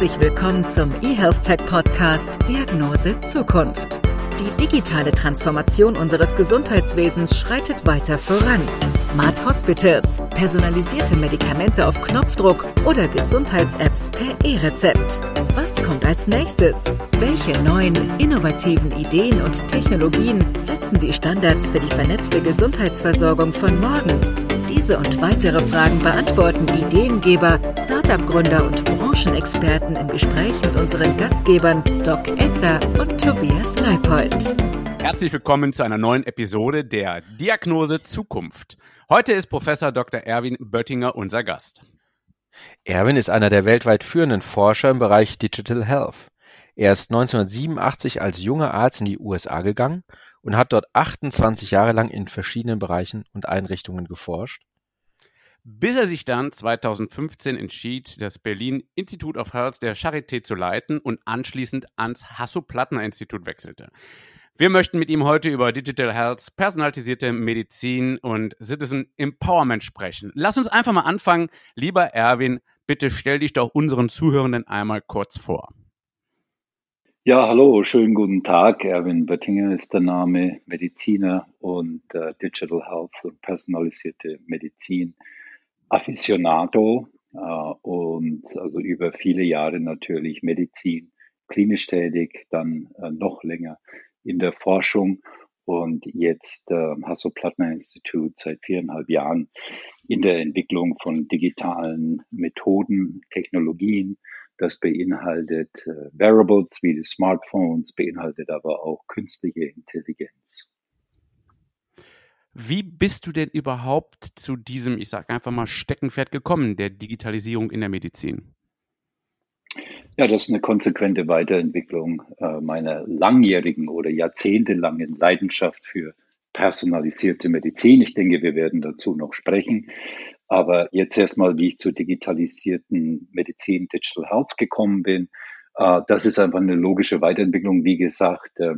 Herzlich willkommen zum eHealth Tech Podcast Diagnose Zukunft. Die digitale Transformation unseres Gesundheitswesens schreitet weiter voran. Smart Hospitals, personalisierte Medikamente auf Knopfdruck oder Gesundheits-Apps per E-Rezept. Was kommt als nächstes? Welche neuen, innovativen Ideen und Technologien setzen die Standards für die vernetzte Gesundheitsversorgung von morgen? Diese und weitere Fragen beantworten Ideengeber, Startup-Gründer und Branchenexperten im Gespräch mit unseren Gastgebern Doc Esser und Tobias Leipold. Herzlich willkommen zu einer neuen Episode der Diagnose Zukunft. Heute ist Professor Dr. Erwin Böttinger unser Gast. Erwin ist einer der weltweit führenden Forscher im Bereich Digital Health. Er ist 1987 als junger Arzt in die USA gegangen und hat dort 28 Jahre lang in verschiedenen Bereichen und Einrichtungen geforscht. Bis er sich dann 2015 entschied, das Berlin Institute of Health der Charité zu leiten und anschließend ans Hasso-Plattner-Institut wechselte. Wir möchten mit ihm heute über Digital Health, personalisierte Medizin und Citizen Empowerment sprechen. Lass uns einfach mal anfangen. Lieber Erwin, bitte stell dich doch unseren Zuhörenden einmal kurz vor. Ja, hallo, schönen guten Tag. Erwin Böttinger ist der Name, Mediziner und äh, Digital Health und personalisierte Medizin Aficionado äh, und also über viele Jahre natürlich Medizin, klinisch tätig, dann äh, noch länger in der Forschung und jetzt äh, Hasso-Plattner-Institut seit viereinhalb Jahren in der Entwicklung von digitalen Methoden, Technologien, das beinhaltet äh, Wearables wie die Smartphones, beinhaltet aber auch künstliche Intelligenz. Wie bist du denn überhaupt zu diesem, ich sage einfach mal, Steckenpferd gekommen, der Digitalisierung in der Medizin? Ja, das ist eine konsequente Weiterentwicklung äh, meiner langjährigen oder jahrzehntelangen Leidenschaft für personalisierte Medizin. Ich denke, wir werden dazu noch sprechen. Aber jetzt erstmal, wie ich zur digitalisierten Medizin, Digital Health gekommen bin. Äh, das ist einfach eine logische Weiterentwicklung. Wie gesagt, äh,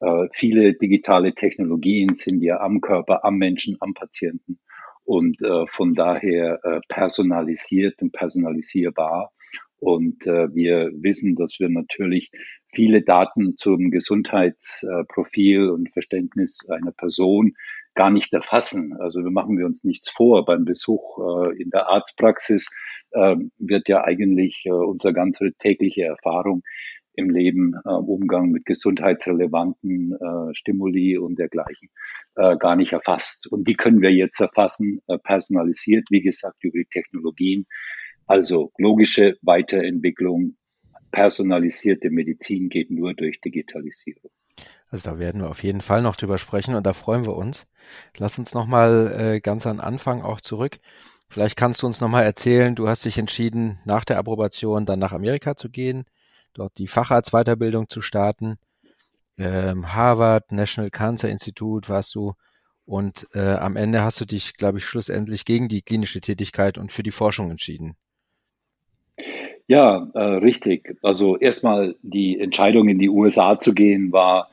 äh, viele digitale Technologien sind ja am Körper, am Menschen, am Patienten und von daher personalisiert und personalisierbar. Und wir wissen, dass wir natürlich viele Daten zum Gesundheitsprofil und Verständnis einer Person gar nicht erfassen. Also wir machen wir uns nichts vor. Beim Besuch äh, in der Arztpraxis äh, wird ja eigentlich äh, unsere ganze tägliche Erfahrung im Leben, äh, Umgang mit gesundheitsrelevanten äh, Stimuli und dergleichen äh, gar nicht erfasst. Und die können wir jetzt erfassen, äh, personalisiert, wie gesagt, über die Technologien. Also logische Weiterentwicklung, personalisierte Medizin geht nur durch Digitalisierung. Also da werden wir auf jeden Fall noch drüber sprechen und da freuen wir uns. Lass uns nochmal äh, ganz an Anfang auch zurück. Vielleicht kannst du uns nochmal erzählen, du hast dich entschieden, nach der Approbation dann nach Amerika zu gehen, dort die Facharztweiterbildung zu starten. Ähm, Harvard, National Cancer Institute warst du und äh, am Ende hast du dich, glaube ich, schlussendlich gegen die klinische Tätigkeit und für die Forschung entschieden. Ja, äh, richtig. Also erstmal die Entscheidung in die USA zu gehen war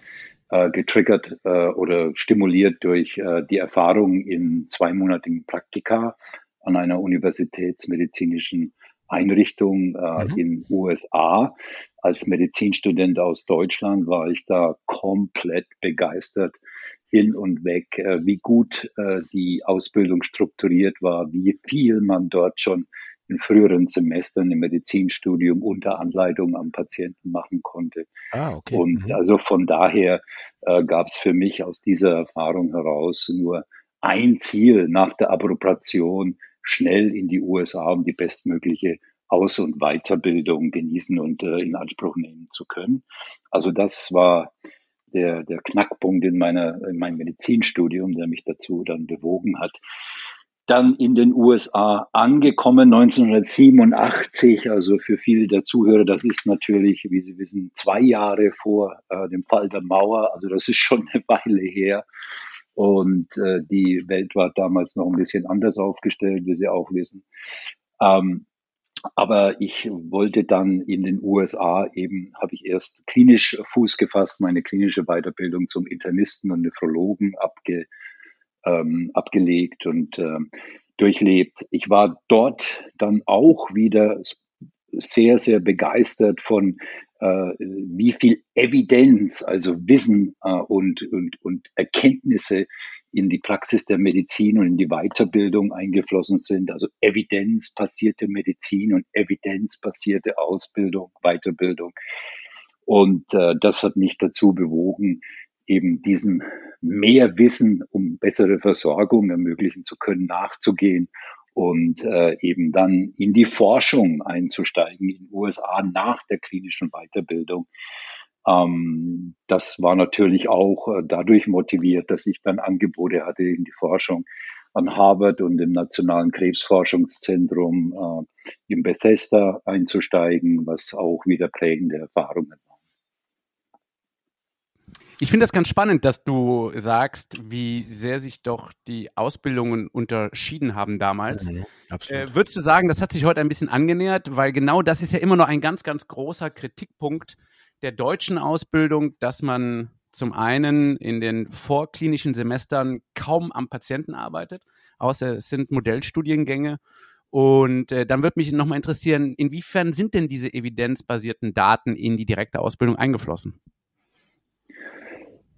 äh, getriggert äh, oder stimuliert durch äh, die Erfahrung in zweimonatigen Praktika an einer universitätsmedizinischen Einrichtung äh, mhm. in USA. Als Medizinstudent aus Deutschland war ich da komplett begeistert hin und weg, äh, wie gut äh, die Ausbildung strukturiert war, wie viel man dort schon in früheren Semestern im Medizinstudium unter Anleitung am Patienten machen konnte. Ah, okay. Und mhm. also von daher äh, gab es für mich aus dieser Erfahrung heraus nur ein Ziel nach der Approbation, schnell in die USA, um die bestmögliche Aus- und Weiterbildung genießen und äh, in Anspruch nehmen zu können. Also das war der, der Knackpunkt in meiner, in meinem Medizinstudium, der mich dazu dann bewogen hat, dann in den USA angekommen, 1987. Also für viele der Zuhörer, das ist natürlich, wie Sie wissen, zwei Jahre vor äh, dem Fall der Mauer. Also das ist schon eine Weile her. Und äh, die Welt war damals noch ein bisschen anders aufgestellt, wie Sie auch wissen. Ähm, aber ich wollte dann in den USA eben, habe ich erst klinisch Fuß gefasst, meine klinische Weiterbildung zum Internisten und Nephrologen abge, ähm, abgelegt und ähm, durchlebt. Ich war dort dann auch wieder sehr, sehr begeistert von äh, wie viel Evidenz, also Wissen äh, und, und, und Erkenntnisse in die Praxis der Medizin und in die Weiterbildung eingeflossen sind. Also evidenzbasierte Medizin und evidenzbasierte Ausbildung, Weiterbildung. Und äh, das hat mich dazu bewogen, eben diesem mehr Wissen, um bessere Versorgung ermöglichen zu können, nachzugehen und äh, eben dann in die Forschung einzusteigen in den USA nach der klinischen Weiterbildung. Ähm, das war natürlich auch äh, dadurch motiviert, dass ich dann Angebote hatte in die Forschung an Harvard und im Nationalen Krebsforschungszentrum äh, in Bethesda einzusteigen, was auch wieder prägende Erfahrungen waren. Ich finde das ganz spannend, dass du sagst, wie sehr sich doch die Ausbildungen unterschieden haben damals. Mhm, äh, würdest du sagen, das hat sich heute ein bisschen angenähert, weil genau das ist ja immer noch ein ganz, ganz großer Kritikpunkt der deutschen Ausbildung, dass man zum einen in den vorklinischen Semestern kaum am Patienten arbeitet, außer es sind Modellstudiengänge. Und äh, dann würde mich nochmal interessieren, inwiefern sind denn diese evidenzbasierten Daten in die direkte Ausbildung eingeflossen?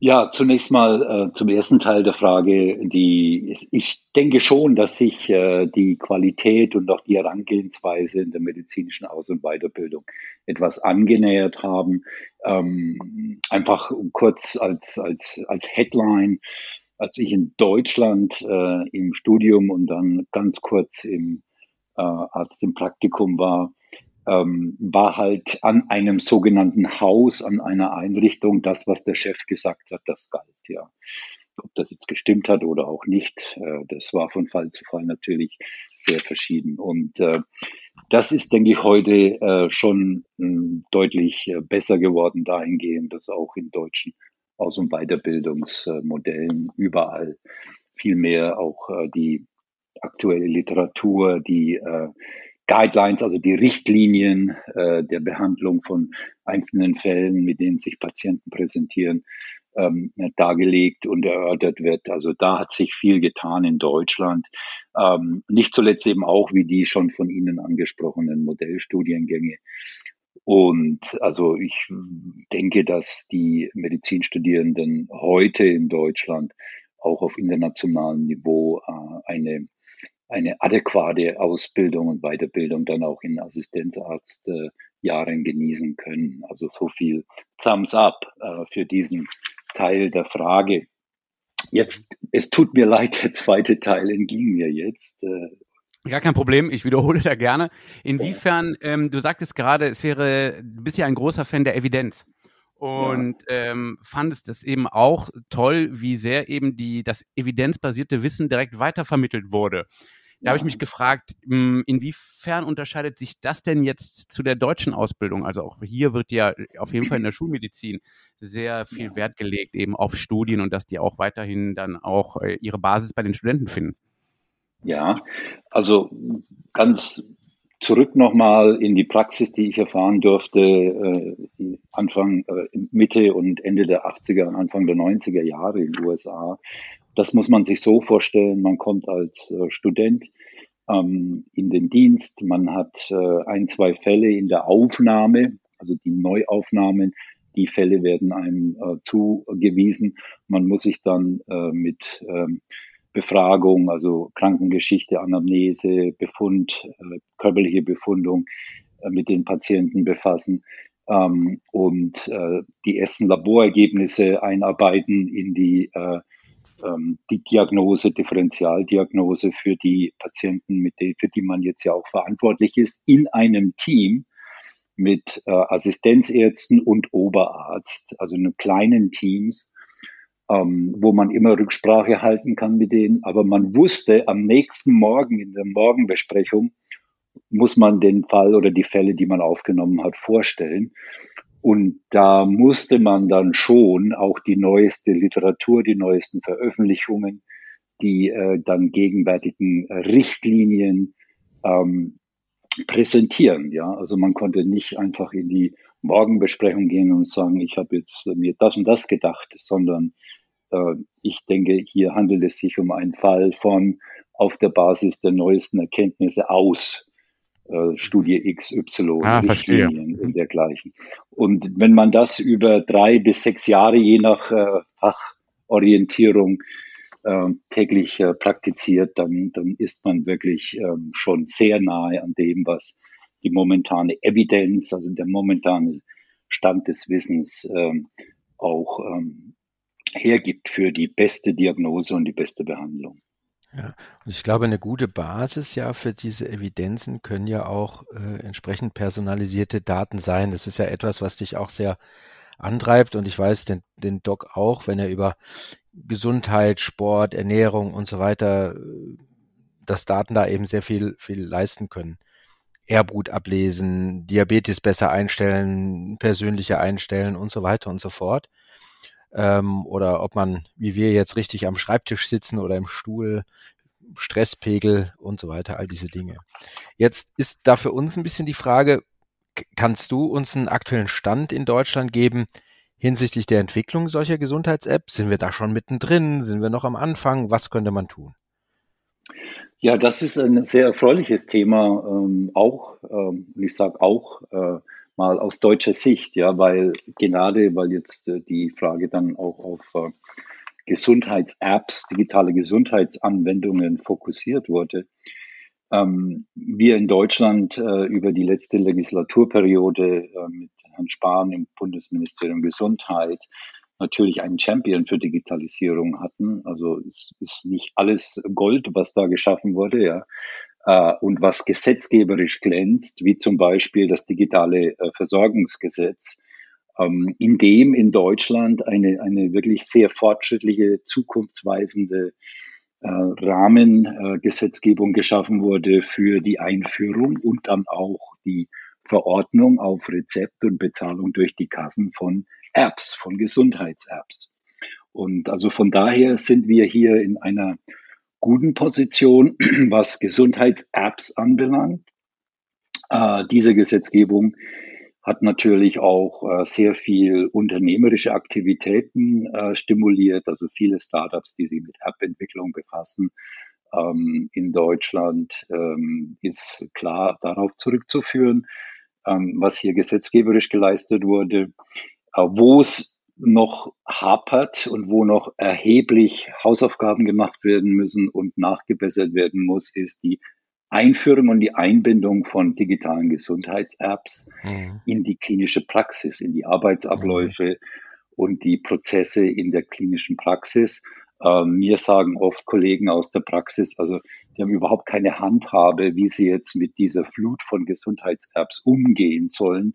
Ja, zunächst mal äh, zum ersten Teil der Frage. Die, ich denke schon, dass sich äh, die Qualität und auch die Herangehensweise in der medizinischen Aus- und Weiterbildung etwas angenähert haben. Ähm, einfach kurz als, als, als Headline, als ich in Deutschland äh, im Studium und dann ganz kurz im äh, Arzt im Praktikum war, ähm, war halt an einem sogenannten Haus, an einer Einrichtung, das, was der Chef gesagt hat, das galt, ja. Ob das jetzt gestimmt hat oder auch nicht, äh, das war von Fall zu Fall natürlich sehr verschieden. Und äh, das ist, denke ich, heute äh, schon äh, deutlich äh, besser geworden dahingehend, dass auch in deutschen Aus- und Weiterbildungsmodellen überall viel mehr auch äh, die aktuelle Literatur, die äh, Guidelines, also die Richtlinien äh, der Behandlung von einzelnen Fällen, mit denen sich Patienten präsentieren, ähm, dargelegt und erörtert wird. Also da hat sich viel getan in Deutschland. Ähm, nicht zuletzt eben auch wie die schon von Ihnen angesprochenen Modellstudiengänge. Und also ich denke, dass die Medizinstudierenden heute in Deutschland auch auf internationalem Niveau äh, eine eine adäquate Ausbildung und Weiterbildung dann auch in Assistenzarzt-Jahren genießen können. Also so viel Thumbs up äh, für diesen Teil der Frage. Jetzt, es tut mir leid, der zweite Teil entging mir jetzt. Äh, Gar kein Problem, ich wiederhole da gerne. Inwiefern, ähm, du sagtest gerade, es wäre, du bist ja ein großer Fan der Evidenz und ja. ähm, fandest es eben auch toll, wie sehr eben die, das evidenzbasierte Wissen direkt weitervermittelt wurde. Da habe ich mich gefragt, hm, inwiefern unterscheidet sich das denn jetzt zu der deutschen Ausbildung? Also auch hier wird ja auf jeden Fall in der Schulmedizin sehr viel Wert gelegt eben auf Studien und dass die auch weiterhin dann auch äh, ihre Basis bei den Studenten finden. Ja, also ganz zurück nochmal in die Praxis, die ich erfahren durfte, äh, Anfang, äh, Mitte und Ende der 80er und Anfang der 90er Jahre in den USA. Das muss man sich so vorstellen, man kommt als äh, Student ähm, in den Dienst, man hat äh, ein, zwei Fälle in der Aufnahme, also die Neuaufnahmen, die Fälle werden einem äh, zugewiesen. Man muss sich dann äh, mit ähm, Befragung, also Krankengeschichte, Anamnese, Befund, äh, körperliche Befundung äh, mit den Patienten befassen ähm, und äh, die ersten Laborergebnisse einarbeiten in die, äh, ähm, die Diagnose, Differentialdiagnose für die Patienten, mit denen, für die man jetzt ja auch verantwortlich ist, in einem Team mit Assistenzärzten und Oberarzt, also in kleinen Teams ähm, wo man immer Rücksprache halten kann mit denen. Aber man wusste, am nächsten Morgen in der Morgenbesprechung muss man den Fall oder die Fälle, die man aufgenommen hat, vorstellen. Und da musste man dann schon auch die neueste Literatur, die neuesten Veröffentlichungen, die äh, dann gegenwärtigen Richtlinien ähm, präsentieren. Ja, also man konnte nicht einfach in die Morgenbesprechung gehen und sagen, ich habe jetzt mir das und das gedacht, sondern ich denke, hier handelt es sich um einen Fall von auf der Basis der neuesten Erkenntnisse aus äh, Studie XY, ah, Richtlinien und dergleichen. Und wenn man das über drei bis sechs Jahre je nach äh, Fachorientierung äh, täglich äh, praktiziert, dann, dann ist man wirklich ähm, schon sehr nahe an dem, was die momentane Evidenz, also der momentane Stand des Wissens ähm, auch ähm, hergibt für die beste Diagnose und die beste Behandlung. Ja, und ich glaube, eine gute Basis ja für diese Evidenzen können ja auch äh, entsprechend personalisierte Daten sein. Das ist ja etwas, was dich auch sehr antreibt und ich weiß den, den Doc auch, wenn er über Gesundheit, Sport, Ernährung und so weiter, äh, dass Daten da eben sehr viel, viel leisten können. Erbgut ablesen, Diabetes besser einstellen, persönliche einstellen und so weiter und so fort. Ähm, oder ob man, wie wir jetzt, richtig am Schreibtisch sitzen oder im Stuhl, Stresspegel und so weiter, all diese Dinge. Jetzt ist da für uns ein bisschen die Frage, kannst du uns einen aktuellen Stand in Deutschland geben hinsichtlich der Entwicklung solcher Gesundheits-Apps? Sind wir da schon mittendrin? Sind wir noch am Anfang? Was könnte man tun? Ja, das ist ein sehr erfreuliches Thema, ähm, auch, ähm, ich sage auch äh, mal aus deutscher Sicht, ja, weil gerade, weil jetzt äh, die Frage dann auch auf äh, Gesundheits-Apps, digitale Gesundheitsanwendungen fokussiert wurde. Ähm, wir in Deutschland äh, über die letzte Legislaturperiode äh, mit Herrn Spahn im Bundesministerium Gesundheit natürlich einen Champion für Digitalisierung hatten. Also es ist nicht alles Gold, was da geschaffen wurde, ja. Äh, und was gesetzgeberisch glänzt, wie zum Beispiel das digitale äh, Versorgungsgesetz, ähm, in dem in Deutschland eine, eine wirklich sehr fortschrittliche, zukunftsweisende äh, Rahmengesetzgebung geschaffen wurde für die Einführung und dann auch die Verordnung auf Rezept und Bezahlung durch die Kassen von Apps, von Gesundheits-Apps. Und also von daher sind wir hier in einer guten Position, was Gesundheits-Apps anbelangt. Äh, diese Gesetzgebung hat natürlich auch äh, sehr viel unternehmerische Aktivitäten äh, stimuliert, also viele Startups, die sich mit App-Entwicklung befassen. Ähm, in Deutschland ähm, ist klar darauf zurückzuführen, ähm, was hier gesetzgeberisch geleistet wurde. Äh, wo es noch hapert und wo noch erheblich Hausaufgaben gemacht werden müssen und nachgebessert werden muss, ist die Einführung und die Einbindung von digitalen Gesundheits-Apps mhm. in die klinische Praxis, in die Arbeitsabläufe mhm. und die Prozesse in der klinischen Praxis. Äh, mir sagen oft Kollegen aus der Praxis, also die haben überhaupt keine Handhabe, wie sie jetzt mit dieser Flut von Gesundheits-Apps umgehen sollen.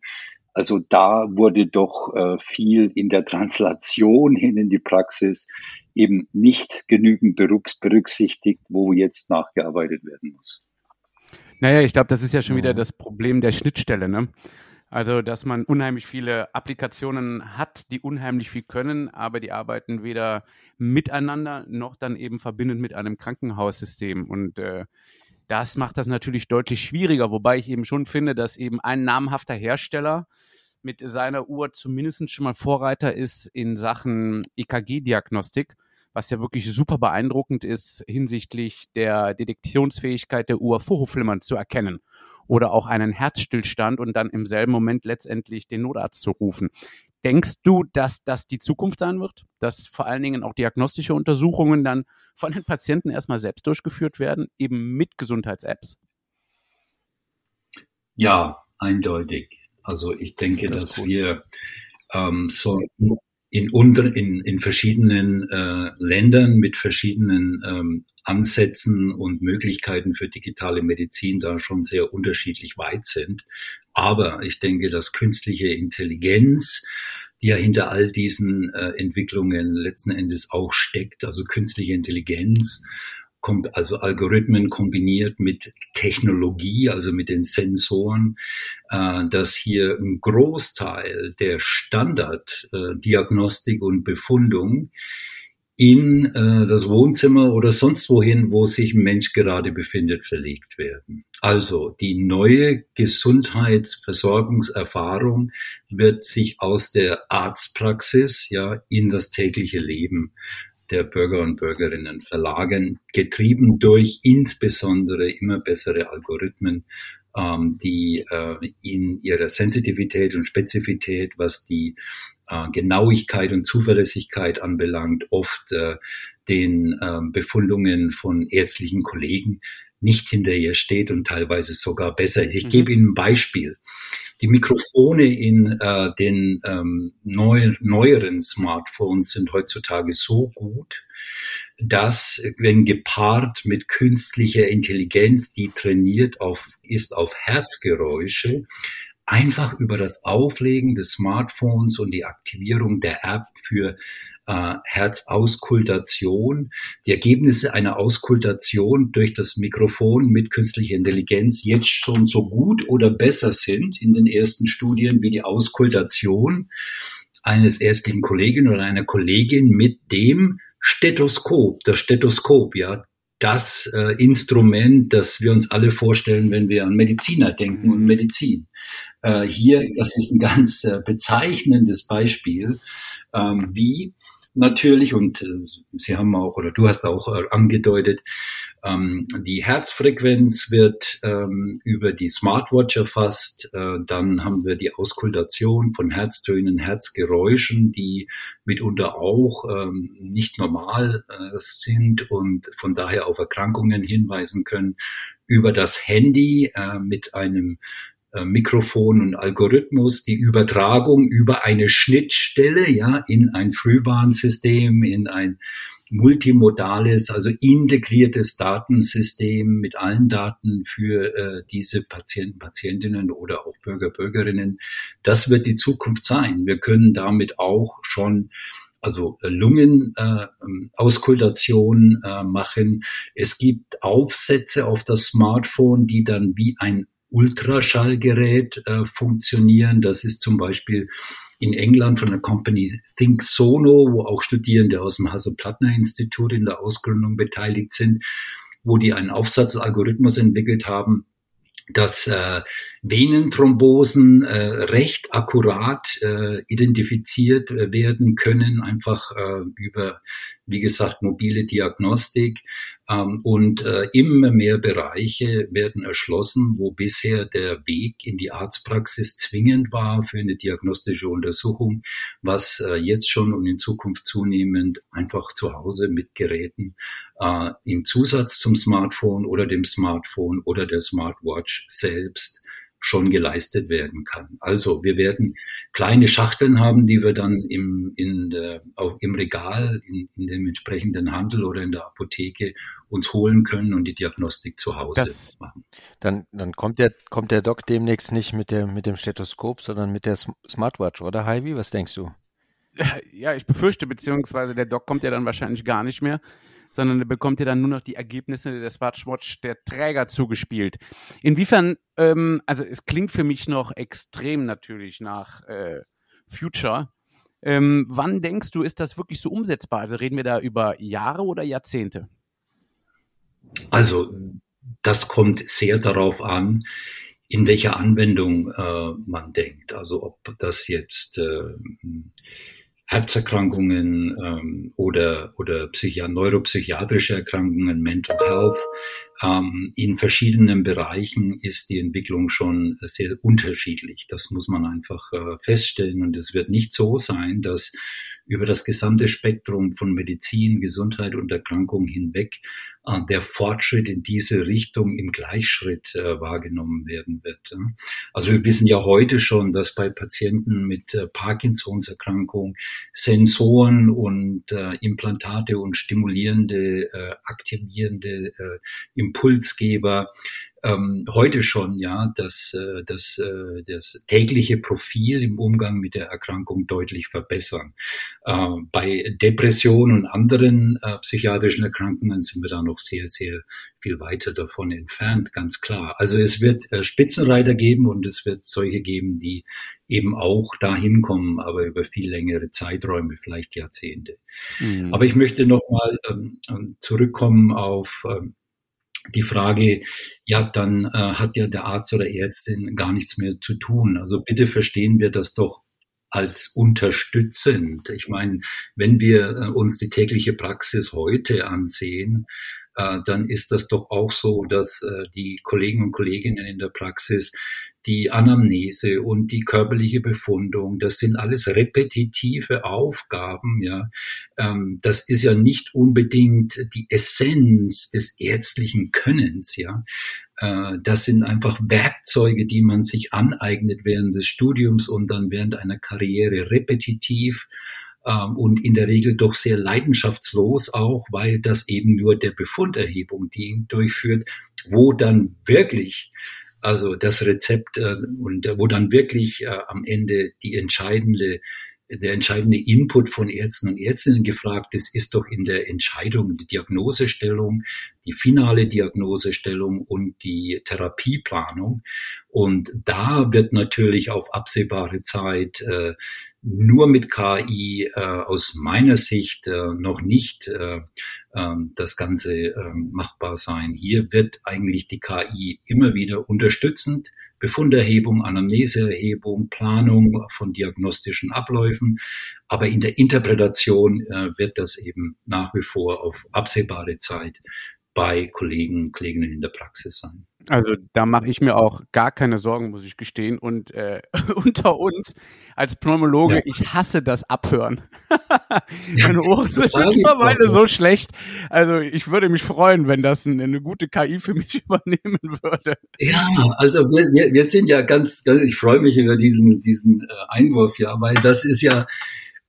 Also da wurde doch äh, viel in der Translation hin in die Praxis eben nicht genügend berücksichtigt, wo jetzt nachgearbeitet werden muss. Naja, ich glaube, das ist ja schon wieder das Problem der Schnittstelle. Ne? Also, dass man unheimlich viele Applikationen hat, die unheimlich viel können, aber die arbeiten weder miteinander noch dann eben verbindet mit einem Krankenhaussystem. Und äh, das macht das natürlich deutlich schwieriger, wobei ich eben schon finde, dass eben ein namhafter Hersteller mit seiner Uhr zumindest schon mal Vorreiter ist in Sachen EKG-Diagnostik, was ja wirklich super beeindruckend ist hinsichtlich der Detektionsfähigkeit der Uhr Vorhofflimmern zu erkennen oder auch einen Herzstillstand und dann im selben Moment letztendlich den Notarzt zu rufen. Denkst du, dass das die Zukunft sein wird? Dass vor allen Dingen auch diagnostische Untersuchungen dann von den Patienten erstmal selbst durchgeführt werden, eben mit Gesundheits-Apps? Ja, eindeutig. Also ich denke, das dass wir ähm, so in, unter, in, in verschiedenen äh, Ländern mit verschiedenen ähm, Ansätzen und Möglichkeiten für digitale Medizin da schon sehr unterschiedlich weit sind. Aber ich denke, dass künstliche Intelligenz, die ja hinter all diesen äh, Entwicklungen letzten Endes auch steckt, also künstliche Intelligenz also Algorithmen kombiniert mit Technologie, also mit den Sensoren, äh, dass hier ein Großteil der Standarddiagnostik äh, und Befundung in äh, das Wohnzimmer oder sonst wohin, wo sich ein Mensch gerade befindet, verlegt werden. Also die neue Gesundheitsversorgungserfahrung wird sich aus der Arztpraxis ja in das tägliche Leben der Bürger und Bürgerinnen verlagern, getrieben durch insbesondere immer bessere Algorithmen ähm, die äh, in ihrer Sensitivität und Spezifität, was die äh, Genauigkeit und Zuverlässigkeit anbelangt, oft äh, den äh, Befundungen von ärztlichen Kollegen nicht hinter ihr steht und teilweise sogar besser ist. Ich mhm. gebe Ihnen ein Beispiel. Die Mikrofone in äh, den ähm, neu, neueren Smartphones sind heutzutage so gut, dass, wenn gepaart mit künstlicher Intelligenz, die trainiert auf, ist auf Herzgeräusche, einfach über das Auflegen des Smartphones und die Aktivierung der App für äh, Herzauskultation, die Ergebnisse einer Auskultation durch das Mikrofon mit künstlicher Intelligenz jetzt schon so gut oder besser sind in den ersten Studien wie die Auskultation eines ärztlichen Kollegen oder einer Kollegin mit dem Stethoskop, das Stethoskop, ja, das äh, Instrument, das wir uns alle vorstellen, wenn wir an Mediziner denken und mhm. Medizin. Äh, hier, das ist ein ganz äh, bezeichnendes Beispiel, ähm, wie natürlich, und äh, Sie haben auch, oder du hast auch äh, angedeutet, ähm, die Herzfrequenz wird ähm, über die Smartwatch erfasst. Äh, dann haben wir die Auskultation von Herztönen, Herzgeräuschen, die mitunter auch ähm, nicht normal äh, sind und von daher auf Erkrankungen hinweisen können. Über das Handy äh, mit einem Mikrofon und Algorithmus die Übertragung über eine Schnittstelle, ja, in ein Frühwarnsystem, in ein multimodales, also integriertes Datensystem mit allen Daten für äh, diese Patienten, Patientinnen oder auch Bürger, Bürgerinnen. Das wird die Zukunft sein. Wir können damit auch schon also äh, Lungenauskultation äh, äh, machen. Es gibt Aufsätze auf das Smartphone, die dann wie ein Ultraschallgerät äh, funktionieren. Das ist zum Beispiel in England von der Company Think Sono, wo auch Studierende aus dem Hasso-Plattner-Institut in der Ausgründung beteiligt sind, wo die einen Aufsatzalgorithmus entwickelt haben, dass äh, Venenthrombosen äh, recht akkurat äh, identifiziert äh, werden können, einfach äh, über, wie gesagt, mobile Diagnostik. Ähm, und äh, immer mehr Bereiche werden erschlossen, wo bisher der Weg in die Arztpraxis zwingend war für eine diagnostische Untersuchung, was äh, jetzt schon und in Zukunft zunehmend einfach zu Hause mit Geräten äh, im Zusatz zum Smartphone oder dem Smartphone oder der Smartwatch selbst schon geleistet werden kann. Also wir werden kleine Schachteln haben, die wir dann im, in der, auch im Regal, in, in dem entsprechenden Handel oder in der Apotheke uns holen können und die Diagnostik zu Hause das, machen. Dann, dann kommt, der, kommt der Doc demnächst nicht mit, der, mit dem Stethoskop, sondern mit der Smartwatch, oder Heidi? Was denkst du? Ja, ich befürchte, beziehungsweise der Doc kommt ja dann wahrscheinlich gar nicht mehr sondern er bekommt ja dann nur noch die Ergebnisse der Smartwatch der Träger zugespielt. Inwiefern, ähm, also es klingt für mich noch extrem natürlich nach äh, Future. Ähm, wann denkst du, ist das wirklich so umsetzbar? Also reden wir da über Jahre oder Jahrzehnte? Also das kommt sehr darauf an, in welcher Anwendung äh, man denkt. Also ob das jetzt äh, Herzerkrankungen ähm, oder, oder Psychi neuropsychiatrische Erkrankungen, Mental Health. Ähm, in verschiedenen Bereichen ist die Entwicklung schon sehr unterschiedlich. Das muss man einfach äh, feststellen. Und es wird nicht so sein, dass über das gesamte Spektrum von Medizin, Gesundheit und Erkrankung hinweg äh, der Fortschritt in diese Richtung im Gleichschritt äh, wahrgenommen werden wird. Also wir wissen ja heute schon, dass bei Patienten mit äh, Parkinsons-Erkrankung Sensoren und Implantate und stimulierende, aktivierende Impulsgeber ähm, heute schon ja das, äh, das, äh, das tägliche Profil im Umgang mit der Erkrankung deutlich verbessern. Äh, bei Depression und anderen äh, psychiatrischen Erkrankungen sind wir da noch sehr, sehr viel weiter davon entfernt, ganz klar. Also es wird äh, Spitzenreiter geben und es wird solche geben, die eben auch dahin kommen, aber über viel längere Zeiträume, vielleicht Jahrzehnte. Mhm. Aber ich möchte nochmal ähm, ähm, zurückkommen auf ähm, die Frage, ja, dann äh, hat ja der Arzt oder Ärztin gar nichts mehr zu tun. Also bitte verstehen wir das doch als unterstützend. Ich meine, wenn wir äh, uns die tägliche Praxis heute ansehen, äh, dann ist das doch auch so, dass äh, die Kollegen und Kolleginnen in der Praxis die Anamnese und die körperliche Befundung, das sind alles repetitive Aufgaben, ja. Ähm, das ist ja nicht unbedingt die Essenz des ärztlichen Könnens, ja. Äh, das sind einfach Werkzeuge, die man sich aneignet während des Studiums und dann während einer Karriere repetitiv ähm, und in der Regel doch sehr leidenschaftslos auch, weil das eben nur der Befunderhebung dient, durchführt, wo dann wirklich also das Rezept äh, und wo dann wirklich äh, am Ende die entscheidende der entscheidende Input von Ärzten und Ärztinnen gefragt ist, ist doch in der Entscheidung, die Diagnosestellung, die finale Diagnosestellung und die Therapieplanung. Und da wird natürlich auf absehbare Zeit äh, nur mit KI äh, aus meiner Sicht äh, noch nicht äh, ähm, das Ganze ähm, machbar sein. Hier wird eigentlich die KI immer wieder unterstützend Befunderhebung, Anamneseerhebung, Planung von diagnostischen Abläufen. Aber in der Interpretation äh, wird das eben nach wie vor auf absehbare Zeit bei Kollegen, Kolleginnen in der Praxis sein. Also da mache ich mir auch gar keine Sorgen, muss ich gestehen. Und äh, unter uns als Pneumologe, ja. ich hasse das Abhören. Meine Ohren sind mittlerweile so schlecht. Also ich würde mich freuen, wenn das eine, eine, gute KI für mich übernehmen würde. Ja, also wir, wir, sind ja ganz, ganz, ich freue mich über diesen, diesen äh, Einwurf, ja, weil das ist ja,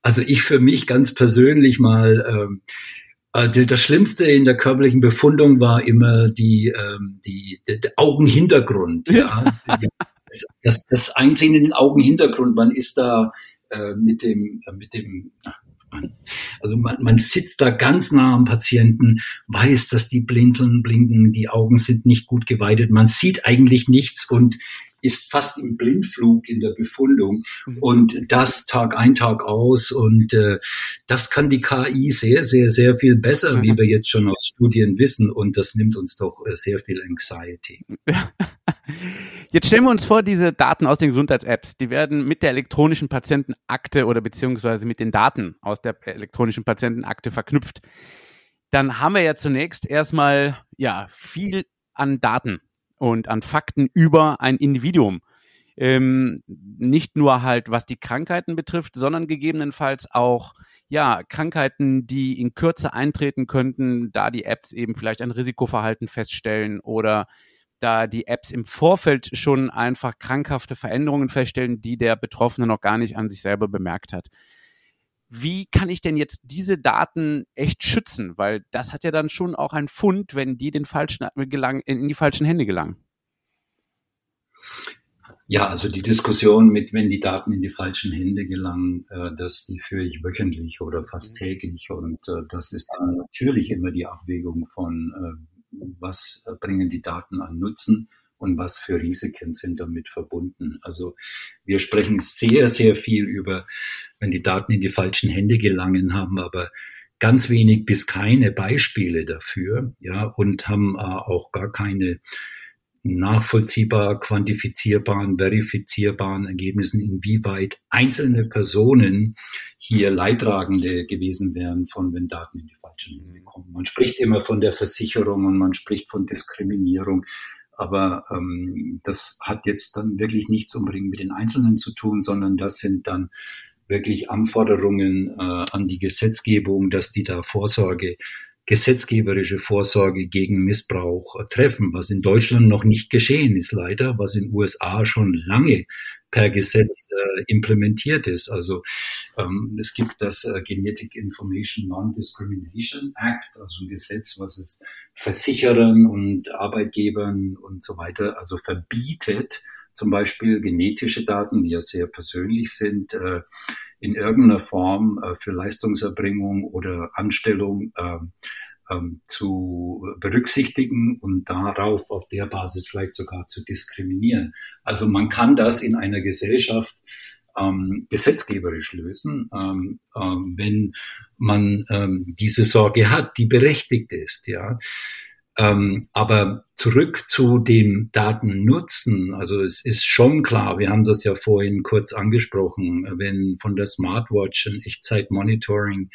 also ich für mich ganz persönlich mal ähm, äh, das Schlimmste in der körperlichen Befundung war immer die, ähm, die, der, der Augenhintergrund. Ja. das, das Einsehen in den Augenhintergrund. Man ist da äh, mit dem, äh, mit dem, also man, man sitzt da ganz nah am Patienten, weiß, dass die blinzeln, blinken, die Augen sind nicht gut geweitet, man sieht eigentlich nichts und ist fast im Blindflug in der Befundung mhm. und das Tag ein, Tag aus und äh, das kann die KI sehr, sehr, sehr viel besser, mhm. wie wir jetzt schon aus Studien wissen und das nimmt uns doch äh, sehr viel Anxiety. Jetzt stellen wir uns vor, diese Daten aus den Gesundheits-Apps, die werden mit der elektronischen Patientenakte oder beziehungsweise mit den Daten aus der elektronischen Patientenakte verknüpft. Dann haben wir ja zunächst erstmal ja viel an Daten und an Fakten über ein Individuum. Ähm, nicht nur halt, was die Krankheiten betrifft, sondern gegebenenfalls auch ja Krankheiten, die in Kürze eintreten könnten, da die Apps eben vielleicht ein Risikoverhalten feststellen oder da die Apps im Vorfeld schon einfach krankhafte Veränderungen feststellen, die der Betroffene noch gar nicht an sich selber bemerkt hat wie kann ich denn jetzt diese Daten echt schützen? Weil das hat ja dann schon auch einen Fund, wenn die den falschen gelang, in die falschen Hände gelangen. Ja, also die Diskussion mit, wenn die Daten in die falschen Hände gelangen, äh, das, die führe ich wöchentlich oder fast mhm. täglich. Und äh, das ist dann natürlich immer die Abwägung von, äh, was bringen die Daten an Nutzen und was für Risiken sind damit verbunden. Also wir sprechen sehr, sehr viel über, wenn die Daten in die falschen Hände gelangen, haben aber ganz wenig bis keine Beispiele dafür, ja, und haben äh, auch gar keine nachvollziehbar, quantifizierbaren, verifizierbaren Ergebnissen, inwieweit einzelne Personen hier Leidtragende gewesen wären von, wenn Daten in die falschen Hände kommen. Man spricht immer von der Versicherung und man spricht von Diskriminierung. Aber ähm, das hat jetzt dann wirklich nichts unbedingt mit den Einzelnen zu tun, sondern das sind dann wirklich Anforderungen äh, an die Gesetzgebung, dass die da Vorsorge, gesetzgeberische Vorsorge gegen Missbrauch treffen, was in Deutschland noch nicht geschehen ist, leider, was in USA schon lange per Gesetz äh, implementiert ist. Also ähm, es gibt das äh, Genetic Information Non-Discrimination Act, also ein Gesetz, was es Versicherern und Arbeitgebern und so weiter also verbietet, zum Beispiel genetische Daten, die ja sehr persönlich sind, äh, in irgendeiner Form äh, für Leistungserbringung oder Anstellung äh, ähm, zu berücksichtigen und darauf auf der Basis vielleicht sogar zu diskriminieren. Also man kann das in einer Gesellschaft ähm, gesetzgeberisch lösen, ähm, ähm, wenn man ähm, diese Sorge hat, die berechtigt ist. Ja, Ähm, aber zurück zu dem Datennutzen. Also es ist schon klar, wir haben das ja vorhin kurz angesprochen, wenn von der Smartwatch ein Echtzeitmonitoring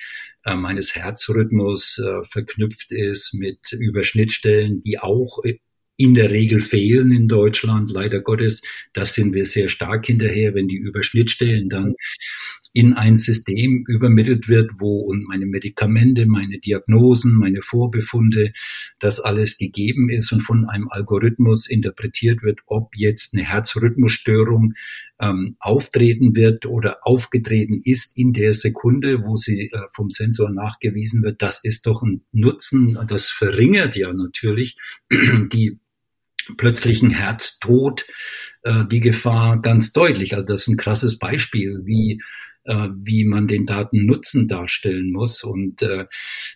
äh, meines Herzrhythmus äh, verknüpft ist mit Überschnittstellen, die auch in der Regel fehlen in Deutschland, leider Gottes. Das sind wir sehr stark hinterher, wenn die Überschnittstellen dann in ein System übermittelt wird, wo meine Medikamente, meine Diagnosen, meine Vorbefunde, das alles gegeben ist und von einem Algorithmus interpretiert wird, ob jetzt eine Herzrhythmusstörung ähm, auftreten wird oder aufgetreten ist in der Sekunde, wo sie äh, vom Sensor nachgewiesen wird. Das ist doch ein Nutzen, das verringert ja natürlich die plötzlichen Herztod äh, die Gefahr ganz deutlich. Also das ist ein krasses Beispiel, wie wie man den Datennutzen darstellen muss. Und äh,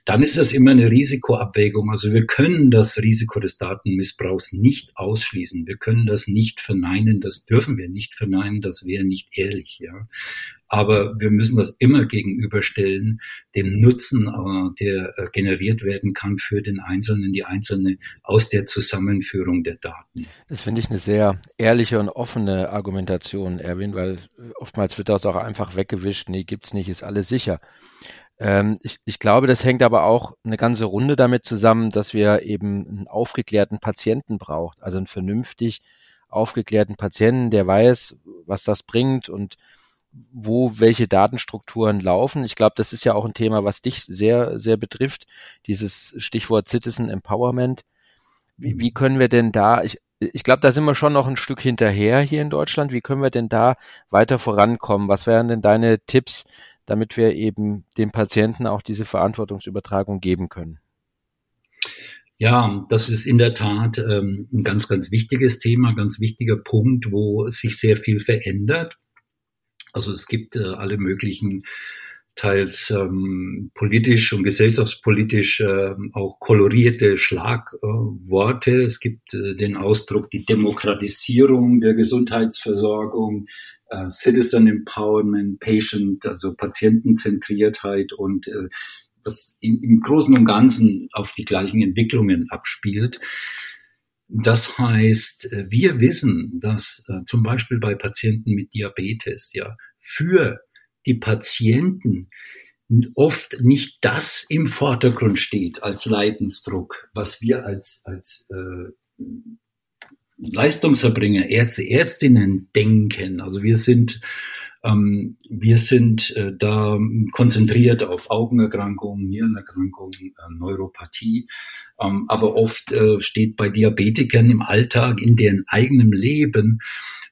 dann ist das immer eine Risikoabwägung. Also wir können das Risiko des Datenmissbrauchs nicht ausschließen. Wir können das nicht verneinen. Das dürfen wir nicht verneinen. Das wäre nicht ehrlich. Ja. Aber wir müssen das immer gegenüberstellen, dem Nutzen, äh, der äh, generiert werden kann für den Einzelnen, die Einzelne aus der Zusammenführung der Daten. Das finde ich eine sehr ehrliche und offene Argumentation, Erwin, weil oftmals wird das auch einfach weggewischt. Nee, gibt's nicht, ist alles sicher. Ähm, ich, ich glaube, das hängt aber auch eine ganze Runde damit zusammen, dass wir eben einen aufgeklärten Patienten braucht, also einen vernünftig aufgeklärten Patienten, der weiß, was das bringt und wo welche Datenstrukturen laufen. Ich glaube, das ist ja auch ein Thema, was dich sehr, sehr betrifft, dieses Stichwort Citizen Empowerment. Wie, wie können wir denn da, ich, ich glaube, da sind wir schon noch ein Stück hinterher hier in Deutschland. Wie können wir denn da weiter vorankommen? Was wären denn deine Tipps, damit wir eben dem Patienten auch diese Verantwortungsübertragung geben können? Ja, das ist in der Tat ähm, ein ganz, ganz wichtiges Thema, ganz wichtiger Punkt, wo sich sehr viel verändert. Also es gibt äh, alle möglichen teils ähm, politisch und gesellschaftspolitisch äh, auch kolorierte Schlagworte. Äh, es gibt äh, den Ausdruck die Demokratisierung der Gesundheitsversorgung, äh, Citizen Empowerment, Patient, also Patientenzentriertheit und äh, was im, im Großen und Ganzen auf die gleichen Entwicklungen abspielt. Das heißt, äh, wir wissen, dass äh, zum Beispiel bei Patienten mit Diabetes ja für die Patienten oft nicht das im Vordergrund steht als Leidensdruck, was wir als, als äh, Leistungserbringer, Ärzte, Ärztinnen denken. Also wir sind ähm, wir sind äh, da konzentriert auf Augenerkrankungen, Nierenerkrankungen, äh, Neuropathie. Ähm, aber oft äh, steht bei Diabetikern im Alltag, in deren eigenem Leben,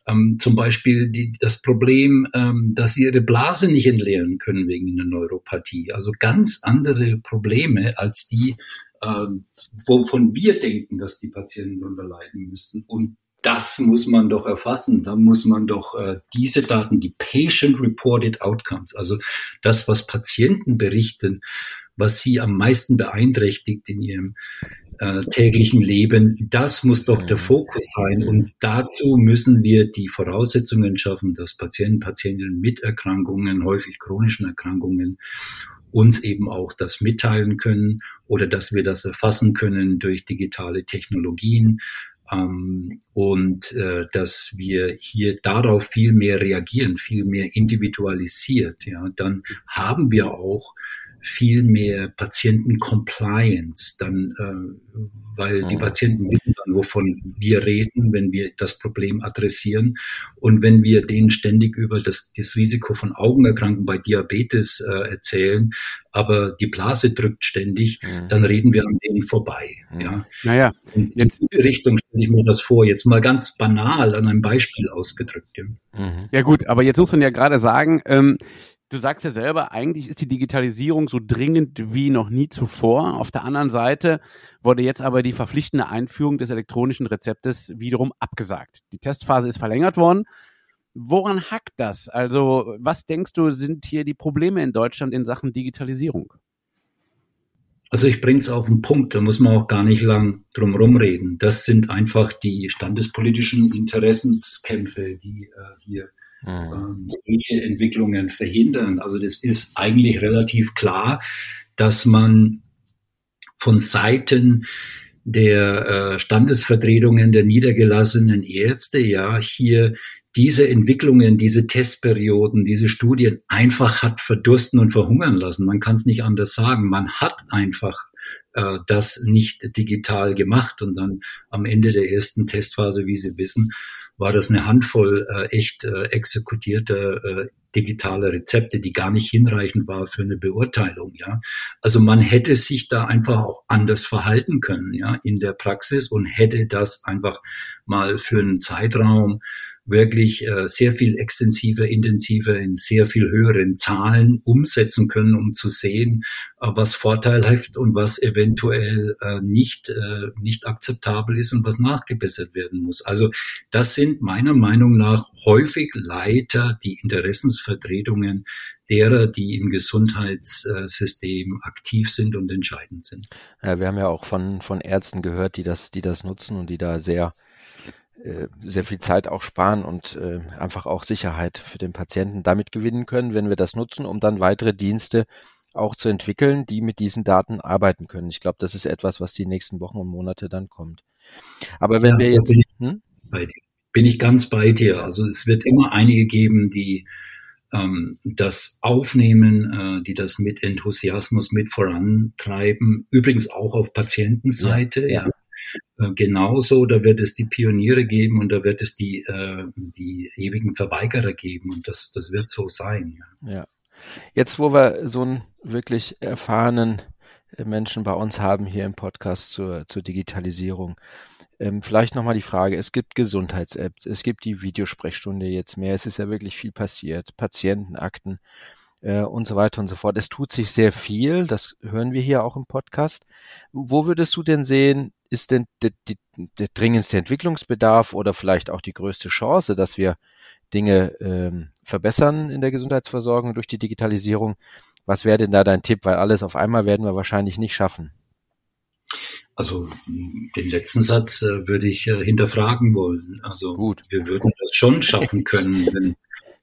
ähm, zum Beispiel die, das Problem, ähm, dass sie ihre Blase nicht entleeren können wegen einer Neuropathie. Also ganz andere Probleme als die, äh, wovon wir denken, dass die Patienten darunter leiden müssen. Und das muss man doch erfassen. Da muss man doch äh, diese Daten, die Patient-Reported Outcomes, also das, was Patienten berichten, was sie am meisten beeinträchtigt in ihrem äh, täglichen Leben, das muss doch der mhm. Fokus sein. Und dazu müssen wir die Voraussetzungen schaffen, dass Patienten, Patientinnen mit Erkrankungen, häufig chronischen Erkrankungen, uns eben auch das mitteilen können oder dass wir das erfassen können durch digitale Technologien, und äh, dass wir hier darauf viel mehr reagieren, viel mehr individualisiert, ja, dann haben wir auch viel mehr Patienten-Compliance, dann, äh, weil die mhm. Patienten wissen dann, wovon wir reden, wenn wir das Problem adressieren. Und wenn wir denen ständig über das, das Risiko von Augenerkrankungen bei Diabetes äh, erzählen, aber die Blase drückt ständig, mhm. dann reden wir an denen vorbei. Mhm. Ja. Naja, Und in diese Richtung stelle ich mir das vor, jetzt mal ganz banal an einem Beispiel ausgedrückt. Ja, mhm. ja gut, aber jetzt muss man ja gerade sagen, ähm, Du sagst ja selber, eigentlich ist die Digitalisierung so dringend wie noch nie zuvor. Auf der anderen Seite wurde jetzt aber die verpflichtende Einführung des elektronischen Rezeptes wiederum abgesagt. Die Testphase ist verlängert worden. Woran hackt das? Also, was denkst du, sind hier die Probleme in Deutschland in Sachen Digitalisierung? Also ich bringe es auf den Punkt, da muss man auch gar nicht lang drum reden. Das sind einfach die standespolitischen Interessenskämpfe, die äh, hier mhm. solche Entwicklungen verhindern. Also das ist eigentlich relativ klar, dass man von Seiten der äh, Standesvertretungen der niedergelassenen Ärzte, ja, hier diese Entwicklungen, diese Testperioden, diese Studien einfach hat verdursten und verhungern lassen. Man kann es nicht anders sagen. Man hat einfach äh, das nicht digital gemacht und dann am Ende der ersten Testphase, wie Sie wissen, war das eine Handvoll äh, echt äh, exekutierter äh, digitale Rezepte, die gar nicht hinreichend war für eine Beurteilung, ja. Also man hätte sich da einfach auch anders verhalten können, ja, in der Praxis und hätte das einfach mal für einen Zeitraum wirklich äh, sehr viel extensiver, intensiver in sehr viel höheren Zahlen umsetzen können, um zu sehen, äh, was vorteilhaft und was eventuell äh, nicht, äh, nicht akzeptabel ist und was nachgebessert werden muss. Also das sind meiner Meinung nach häufig Leiter, die Interessensvertretungen derer, die im Gesundheitssystem aktiv sind und entscheidend sind. Ja, wir haben ja auch von, von Ärzten gehört, die das, die das nutzen und die da sehr sehr viel Zeit auch sparen und äh, einfach auch Sicherheit für den Patienten damit gewinnen können, wenn wir das nutzen, um dann weitere Dienste auch zu entwickeln, die mit diesen Daten arbeiten können. Ich glaube, das ist etwas, was die nächsten Wochen und Monate dann kommt. Aber wenn ja, wir jetzt. Bin ich, hm? bin ich ganz bei dir. Also es wird immer einige geben, die ähm, das aufnehmen, äh, die das mit Enthusiasmus mit vorantreiben. Übrigens auch auf Patientenseite. Ja, ja. Äh, genauso, da wird es die Pioniere geben und da wird es die, äh, die ewigen Verweigerer geben und das, das wird so sein. Ja. ja. Jetzt, wo wir so einen wirklich erfahrenen äh, Menschen bei uns haben hier im Podcast zur, zur Digitalisierung, ähm, vielleicht nochmal die Frage, es gibt Gesundheits-Apps, es gibt die Videosprechstunde jetzt mehr, es ist ja wirklich viel passiert, Patientenakten äh, und so weiter und so fort. Es tut sich sehr viel, das hören wir hier auch im Podcast. Wo würdest du denn sehen, ist denn der, der, der dringendste Entwicklungsbedarf oder vielleicht auch die größte Chance, dass wir Dinge ähm, verbessern in der Gesundheitsversorgung durch die Digitalisierung? Was wäre denn da dein Tipp? Weil alles auf einmal werden wir wahrscheinlich nicht schaffen. Also den letzten Satz äh, würde ich äh, hinterfragen wollen. Also Gut. wir würden das schon schaffen können, wenn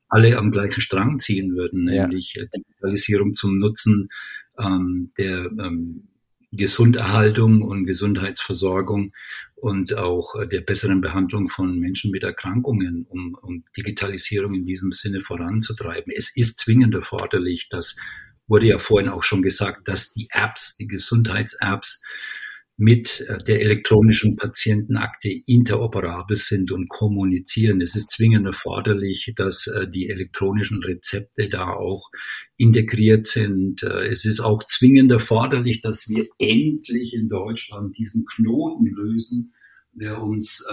alle am gleichen Strang ziehen würden, nämlich ja. Äh, Digitalisierung zum Nutzen ähm, der ähm, Gesunderhaltung und Gesundheitsversorgung und auch äh, der besseren Behandlung von Menschen mit Erkrankungen, um, um Digitalisierung in diesem Sinne voranzutreiben. Es ist zwingend erforderlich, das wurde ja vorhin auch schon gesagt, dass die Apps, die Gesundheits-Apps mit äh, der elektronischen Patientenakte interoperabel sind und kommunizieren. Es ist zwingend erforderlich, dass äh, die elektronischen Rezepte da auch integriert sind. Äh, es ist auch zwingend erforderlich, dass wir endlich in Deutschland diesen Knoten lösen, der uns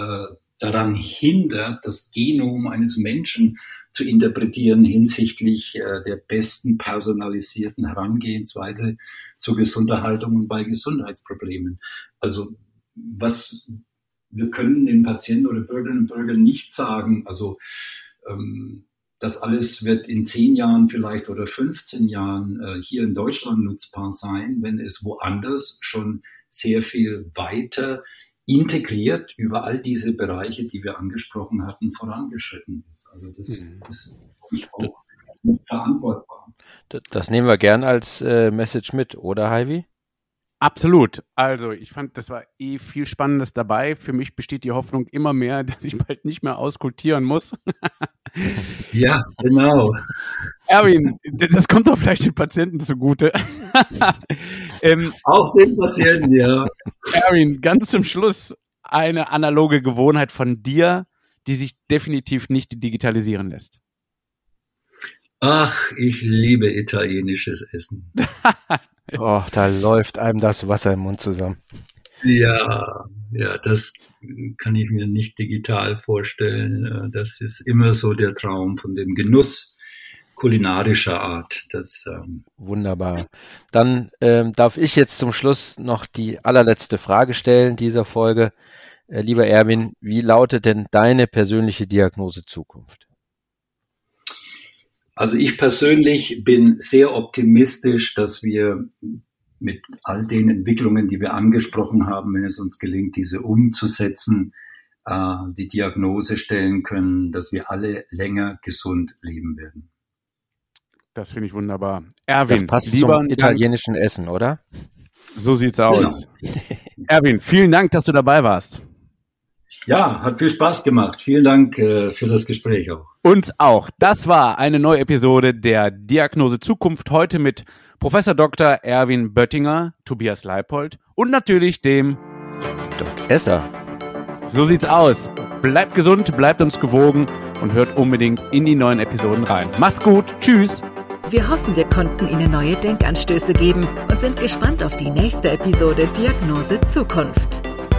daran hindert, das Genom eines Menschen zu interpretieren hinsichtlich äh, der besten personalisierten Herangehensweise zur Gesunderhaltung und bei Gesundheitsproblemen. Also was wir können den Patienten oder Bürgerinnen und Bürgern nicht sagen, also ähm, das alles wird in zehn Jahren vielleicht oder 15 Jahren äh, hier in Deutschland nutzbar sein, wenn es woanders schon sehr viel weiter integriert über all diese Bereiche, die wir angesprochen hatten, vorangeschritten ist. Also das mhm. ist ich auch nicht verantwortbar. Das nehmen wir gern als äh, Message mit, oder Heidi? Absolut. Also ich fand, das war eh viel Spannendes dabei. Für mich besteht die Hoffnung immer mehr, dass ich bald nicht mehr auskultieren muss. ja, genau. Erwin, das kommt doch vielleicht den Patienten zugute. ähm, Auch den Patienten, ja. Erwin, ganz zum Schluss eine analoge Gewohnheit von dir, die sich definitiv nicht digitalisieren lässt. Ach, ich liebe italienisches Essen. oh, da läuft einem das Wasser im Mund zusammen. Ja, ja, das kann ich mir nicht digital vorstellen. Das ist immer so der Traum von dem Genuss kulinarischer Art. Das, ähm Wunderbar. Dann ähm, darf ich jetzt zum Schluss noch die allerletzte Frage stellen dieser Folge. Äh, lieber Erwin, wie lautet denn deine persönliche Diagnose Zukunft? Also ich persönlich bin sehr optimistisch, dass wir mit all den Entwicklungen, die wir angesprochen haben, wenn es uns gelingt, diese umzusetzen, äh, die Diagnose stellen können, dass wir alle länger gesund leben werden. Das finde ich wunderbar. Erwin, das passt lieber zum italienischen Essen, oder? So sieht's aus. Genau. Erwin, vielen Dank, dass du dabei warst. Ja, hat viel Spaß gemacht. Vielen Dank äh, für das Gespräch auch. Uns auch. Das war eine neue Episode der Diagnose Zukunft heute mit Professor Dr. Erwin Böttinger, Tobias Leipold und natürlich dem Doc Esser. So sieht's aus. Bleibt gesund, bleibt uns gewogen und hört unbedingt in die neuen Episoden rein. Macht's gut. Tschüss. Wir hoffen, wir konnten Ihnen neue Denkanstöße geben und sind gespannt auf die nächste Episode Diagnose Zukunft.